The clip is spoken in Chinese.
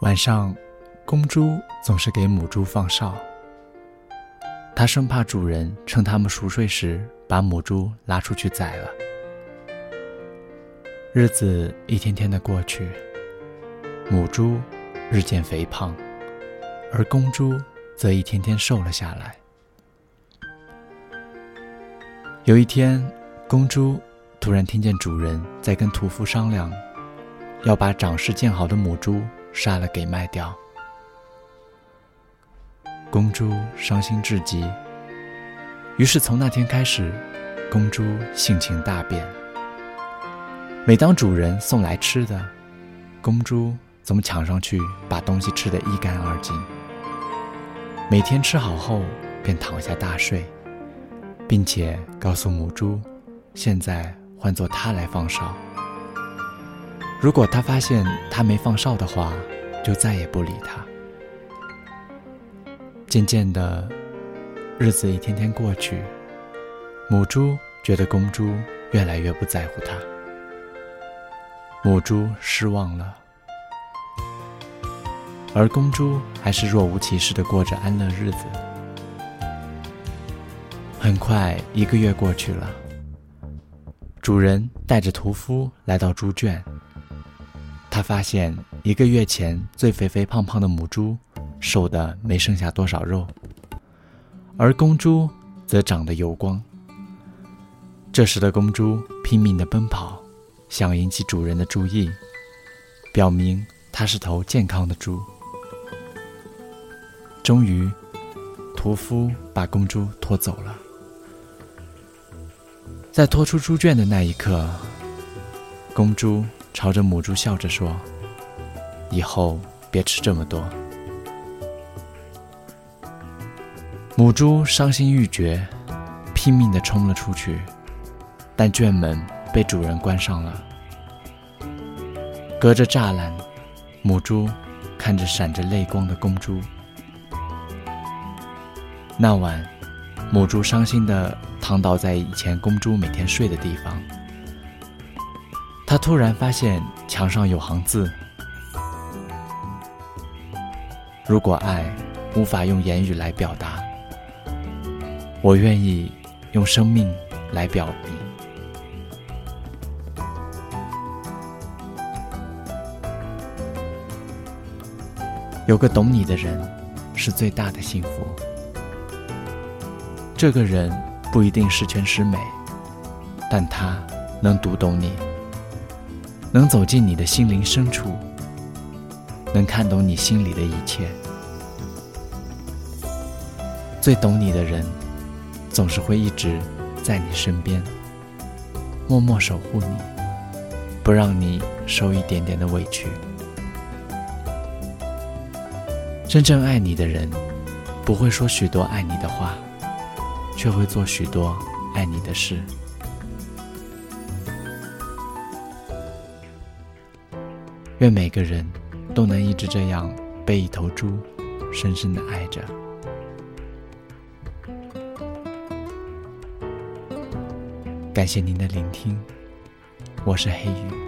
晚上，公猪总是给母猪放哨。它生怕主人趁它们熟睡时把母猪拉出去宰了。日子一天天的过去，母猪日渐肥胖，而公猪则一天天瘦了下来。有一天，公猪突然听见主人在跟屠夫商量，要把长势渐好的母猪杀了给卖掉。公猪伤心至极，于是从那天开始，公猪性情大变。每当主人送来吃的，公猪总抢上去把东西吃得一干二净。每天吃好后，便躺下大睡，并且告诉母猪，现在换做它来放哨。如果它发现它没放哨的话，就再也不理它。渐渐的，日子一天天过去，母猪觉得公猪越来越不在乎它，母猪失望了，而公猪还是若无其事的过着安乐日子。很快，一个月过去了，主人带着屠夫来到猪圈，他发现一个月前最肥肥胖胖的母猪。瘦的没剩下多少肉，而公猪则长得油光。这时的公猪拼命的奔跑，想引起主人的注意，表明它是头健康的猪。终于，屠夫把公猪拖走了。在拖出猪圈的那一刻，公猪朝着母猪笑着说：“以后别吃这么多。”母猪伤心欲绝，拼命地冲了出去，但圈门被主人关上了。隔着栅栏，母猪看着闪着泪光的公猪。那晚，母猪伤心地躺倒在以前公猪每天睡的地方。他突然发现墙上有行字：“如果爱无法用言语来表达。”我愿意用生命来表明。有个懂你的人，是最大的幸福。这个人不一定十全十美，但他能读懂你，能走进你的心灵深处，能看懂你心里的一切。最懂你的人。总是会一直在你身边，默默守护你，不让你受一点点的委屈。真正爱你的人，不会说许多爱你的话，却会做许多爱你的事。愿每个人都能一直这样被一头猪深深的爱着。感谢您的聆听，我是黑鱼。